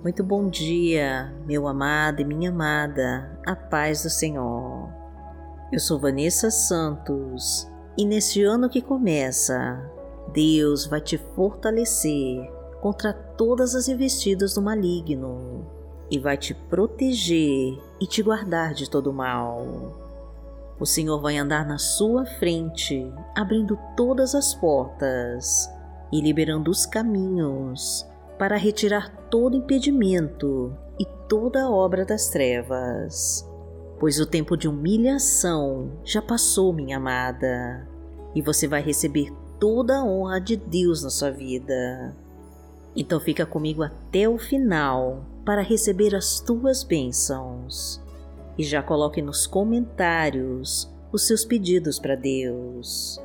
Muito bom dia, meu amado e minha amada, a paz do Senhor. Eu sou Vanessa Santos e neste ano que começa, Deus vai te fortalecer contra todas as investidas do maligno e vai te proteger e te guardar de todo mal. O Senhor vai andar na sua frente, abrindo todas as portas e liberando os caminhos para retirar todo impedimento e toda obra das trevas. Pois o tempo de humilhação já passou, minha amada, e você vai receber toda a honra de Deus na sua vida. Então fica comigo até o final para receber as tuas bênçãos. E já coloque nos comentários os seus pedidos para Deus.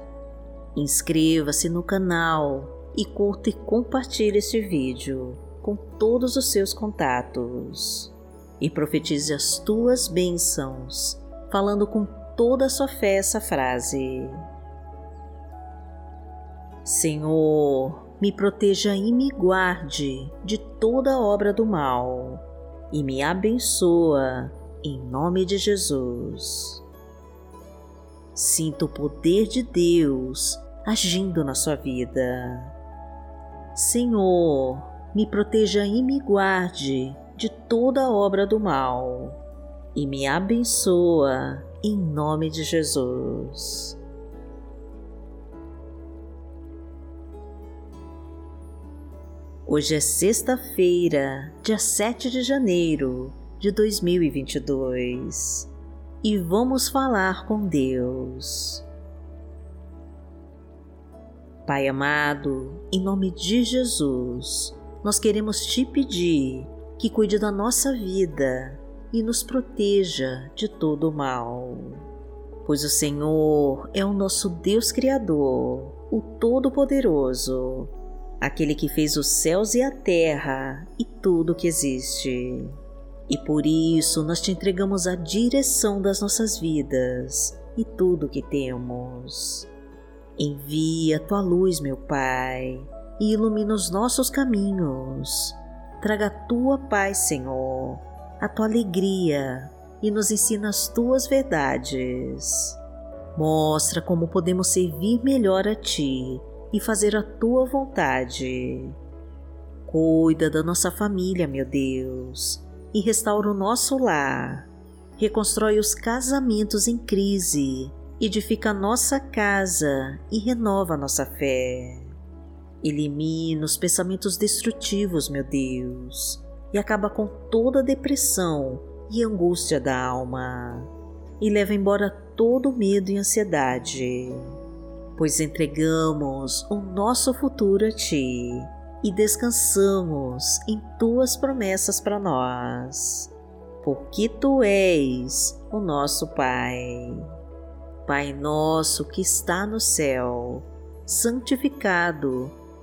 Inscreva-se no canal e curta e compartilhe este vídeo com todos os seus contatos. E profetize as tuas bênçãos, falando com toda a sua fé essa frase. Senhor, me proteja e me guarde de toda obra do mal e me abençoa em nome de Jesus. Sinta o poder de Deus agindo na sua vida. Senhor, me proteja e me guarde de toda obra do mal e me abençoa em nome de Jesus. Hoje é sexta-feira, dia 7 de janeiro de 2022 e vamos falar com Deus. Pai amado, em nome de Jesus, nós queremos te pedir que cuide da nossa vida e nos proteja de todo o mal. Pois o Senhor é o nosso Deus Criador, o Todo-Poderoso, aquele que fez os céus e a terra e tudo que existe. E por isso nós te entregamos a direção das nossas vidas e tudo que temos. Envia tua luz, meu Pai, e ilumina os nossos caminhos. Traga a tua paz, Senhor, a tua alegria e nos ensina as tuas verdades. Mostra como podemos servir melhor a ti e fazer a tua vontade. Cuida da nossa família, meu Deus, e restaura o nosso lar. Reconstrói os casamentos em crise edifica nossa casa e renova nossa fé. Elimina os pensamentos destrutivos, meu Deus, e acaba com toda a depressão e angústia da alma, e leva embora todo o medo e ansiedade, pois entregamos o nosso futuro a Ti e descansamos em Tuas promessas para nós, porque Tu és o nosso Pai. Pai nosso que está no céu, santificado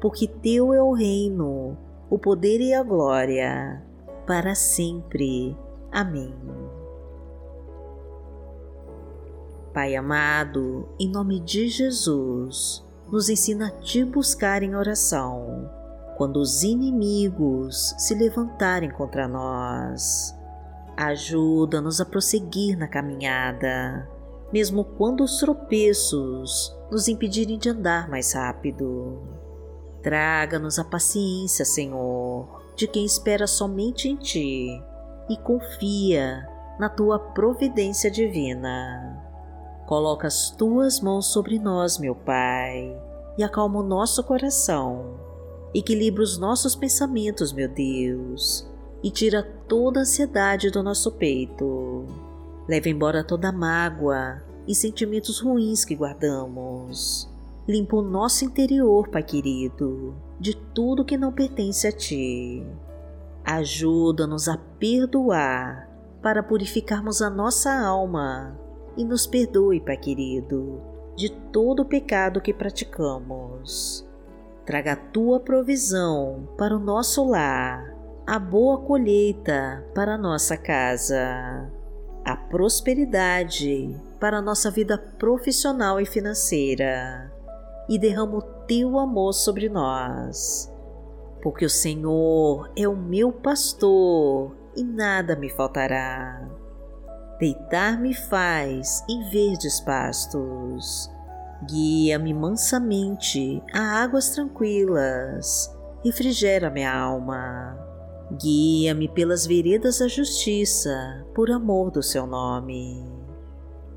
porque Teu é o reino, o poder e a glória, para sempre. Amém. Pai amado, em nome de Jesus, nos ensina a Te buscar em oração, quando os inimigos se levantarem contra nós Ajuda-nos a prosseguir na caminhada, mesmo quando os tropeços nos impedirem de andar mais rápido. Traga-nos a paciência, Senhor, de quem espera somente em Ti e confia na Tua providência divina. Coloca as Tuas mãos sobre nós, meu Pai, e acalma o nosso coração. Equilibra os nossos pensamentos, meu Deus, e tira toda a ansiedade do nosso peito. Leva embora toda a mágoa e sentimentos ruins que guardamos. Limpa o nosso interior, Pai querido, de tudo que não pertence a Ti. Ajuda-nos a perdoar para purificarmos a nossa alma e nos perdoe, Pai querido, de todo o pecado que praticamos. Traga a tua provisão para o nosso lar, a boa colheita para a nossa casa, a prosperidade para a nossa vida profissional e financeira e derrama o teu amor sobre nós. Porque o Senhor é o meu pastor e nada me faltará. Deitar-me faz em verdes pastos. Guia-me mansamente a águas tranquilas. Refrigera minha alma. Guia-me pelas veredas da justiça, por amor do seu nome.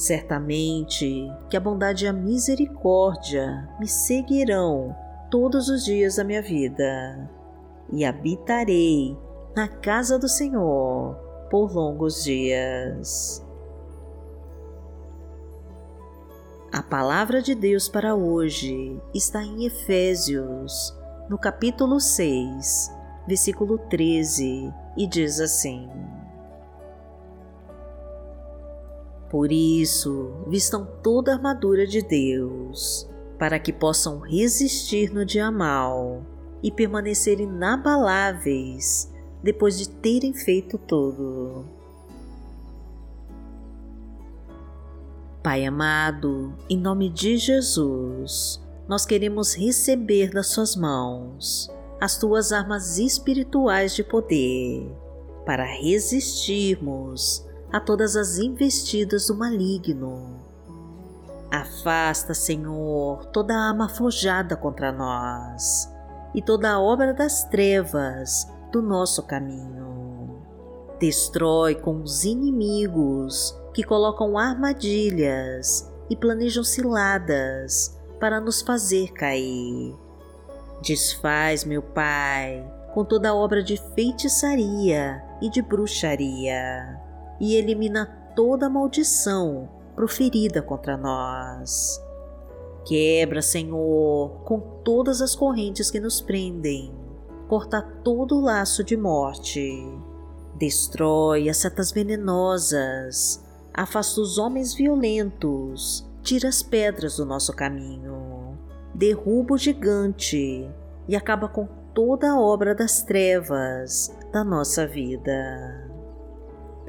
Certamente que a bondade e a misericórdia me seguirão todos os dias da minha vida, e habitarei na casa do Senhor por longos dias. A palavra de Deus para hoje está em Efésios, no capítulo 6, versículo 13, e diz assim: Por isso, vistam toda a armadura de Deus, para que possam resistir no dia mal e permanecer inabaláveis depois de terem feito tudo. Pai amado, em nome de Jesus, nós queremos receber das Suas mãos as Tuas armas espirituais de poder para resistirmos a todas as investidas do maligno. Afasta, Senhor, toda a arma forjada contra nós e toda a obra das trevas do nosso caminho. Destrói com os inimigos que colocam armadilhas e planejam ciladas para nos fazer cair. Desfaz, meu Pai, com toda a obra de feitiçaria e de bruxaria, e elimina toda maldição proferida contra nós. Quebra, Senhor, com todas as correntes que nos prendem, corta todo o laço de morte, destrói as setas venenosas. Afasta os homens violentos, tira as pedras do nosso caminho, derruba o gigante e acaba com toda a obra das trevas da nossa vida.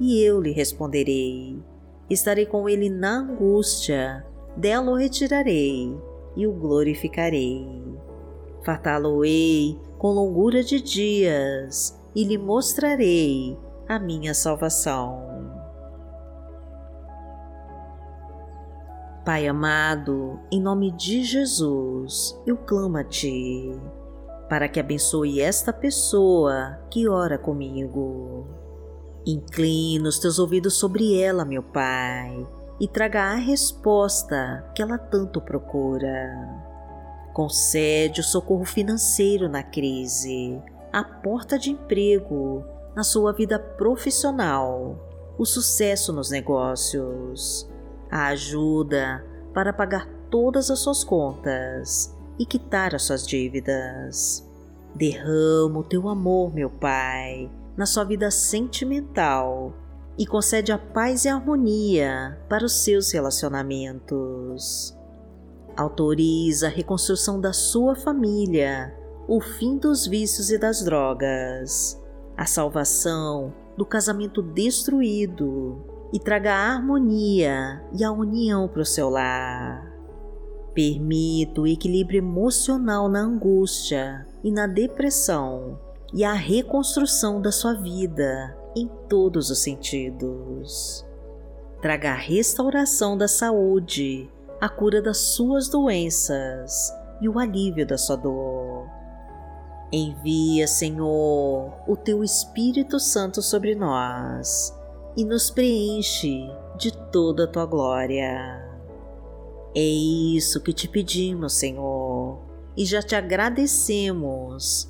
e eu lhe responderei. Estarei com ele na angústia, dela o retirarei e o glorificarei. Fartá-lo-ei com longura de dias e lhe mostrarei a minha salvação. Pai amado, em nome de Jesus, eu clamo a Ti, para que abençoe esta pessoa que ora comigo. Inclina os Teus ouvidos sobre ela, meu Pai, e traga a resposta que ela tanto procura. Concede o socorro financeiro na crise, a porta de emprego, na sua vida profissional, o sucesso nos negócios a ajuda para pagar todas as suas contas e quitar as suas dívidas. Derrama o teu amor, meu Pai, na sua vida sentimental e concede a paz e a harmonia para os seus relacionamentos. Autoriza a reconstrução da sua família, o fim dos vícios e das drogas, a salvação do casamento destruído e traga a harmonia e a união para o seu lar. Permita o equilíbrio emocional na angústia e na depressão e a reconstrução da sua vida em todos os sentidos. Traga a restauração da saúde, a cura das suas doenças e o alívio da sua dor. Envia, Senhor, o teu Espírito Santo sobre nós e nos preenche de toda a tua glória. É isso que te pedimos, Senhor, e já te agradecemos,